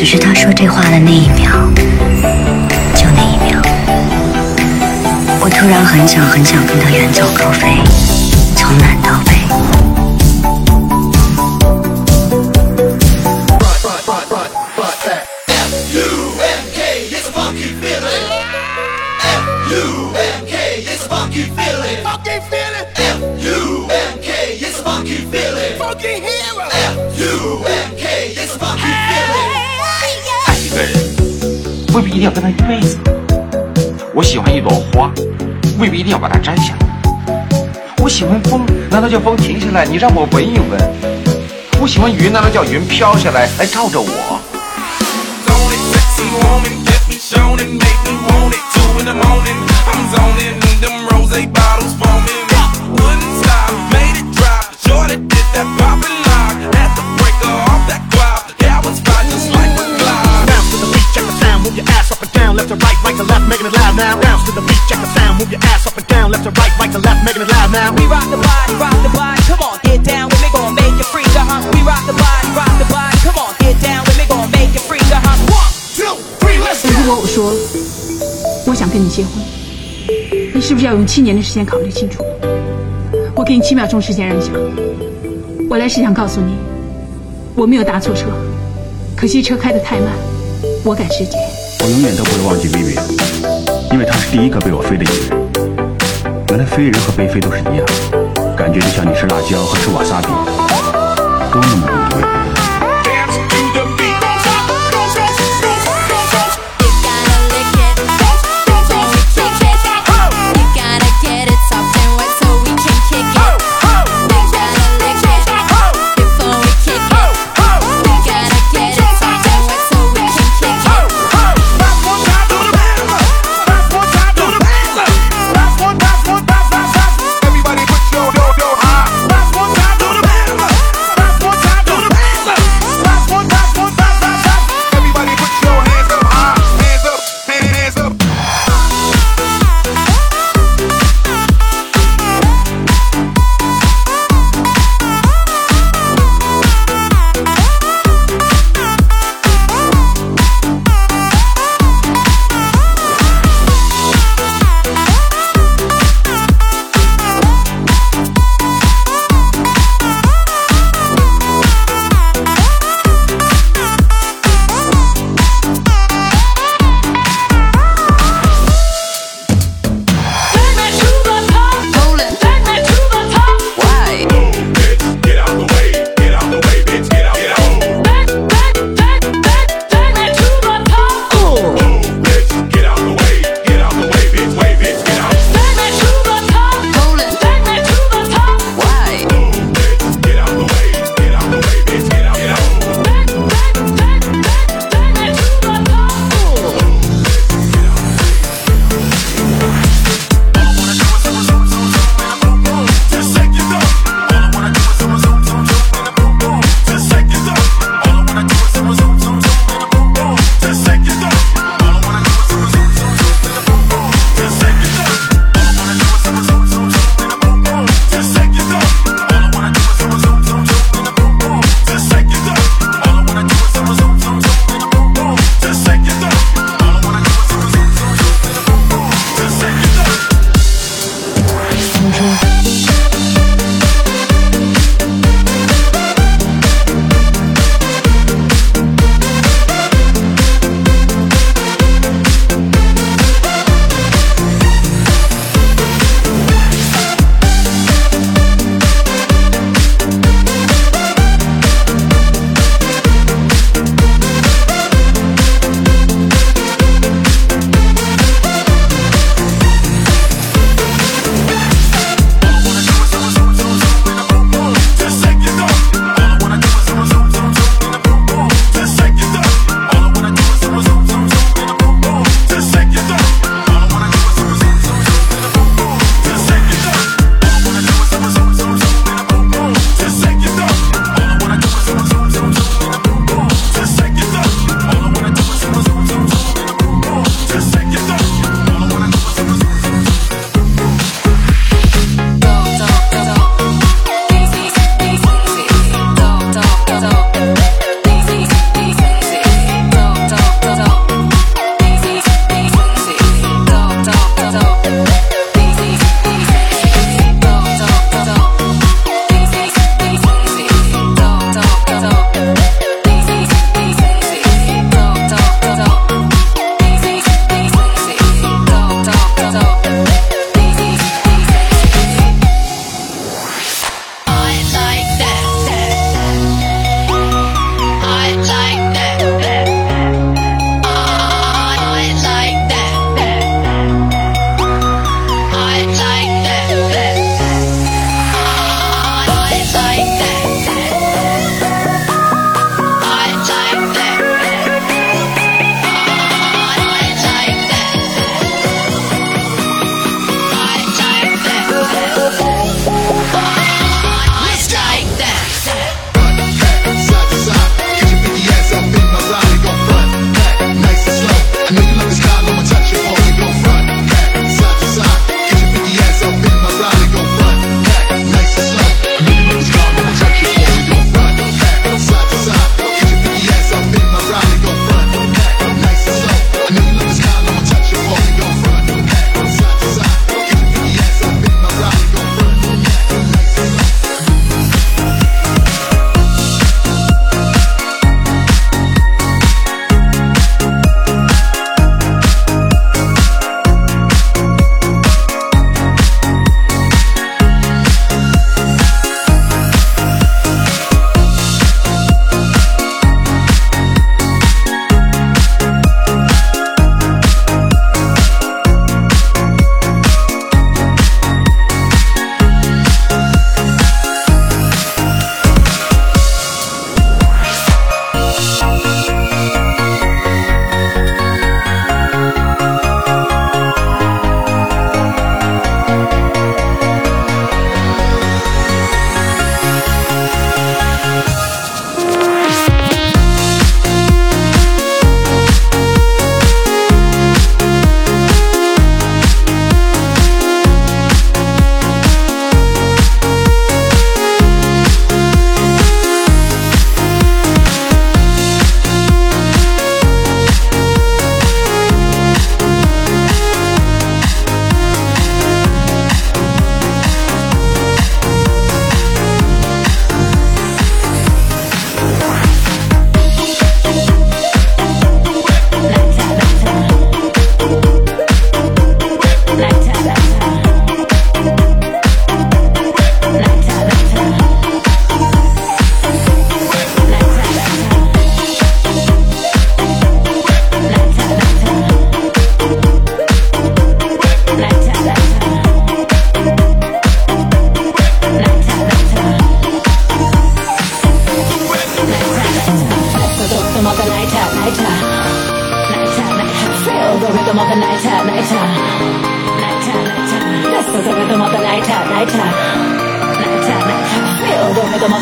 只是他说这话的那一秒，就那一秒，我突然很想很想跟他远走高飞，从南到北。爱未必一定要跟他一辈子。我喜欢一朵花，未必一定要把它摘下来。我喜欢风，难道叫风停下来？你让我闻一闻。我喜欢云，难道叫云飘下来来照着我？Zone it, sexy woman, get me shown and make me want it. Two in the morning, I'm zoning, in them rose bottles right, right to left, making it loud now. Bounce to the beat, check the sound, move your ass up and down, left to right, right to left, making it loud now. We rock the body, rock the body. Come on, get down with me, gon' make uh huh. We rock the body, rock the body. Come on, get down with me, gon' make uh huh. One, Two, three, let's 如果我说我想跟你结婚，你是不是要用七年的时间考虑清楚？我给你七秒钟时间让你想。我来是想告诉你，我没有搭错车，可惜车开得太慢，我赶时间。我永远都不会忘记薇薇，因为她是第一个被我飞的女人。原来飞人和被飞都是一样，感觉就像你吃辣椒和吃瓦萨比，都那么无对。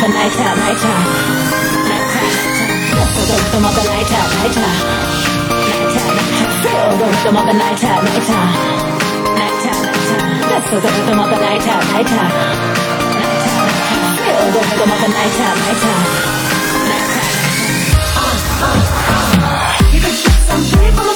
the night out, night out. Night out. Feel the rhythm of the night out, night out. Night out. Feel the rhythm of the night out, night out. Night out, night out. Feel the rhythm of the night out, night out. Night out. Feel the rhythm of the night out, night out. Night out. Uh, uh, uh. You can shoot some people.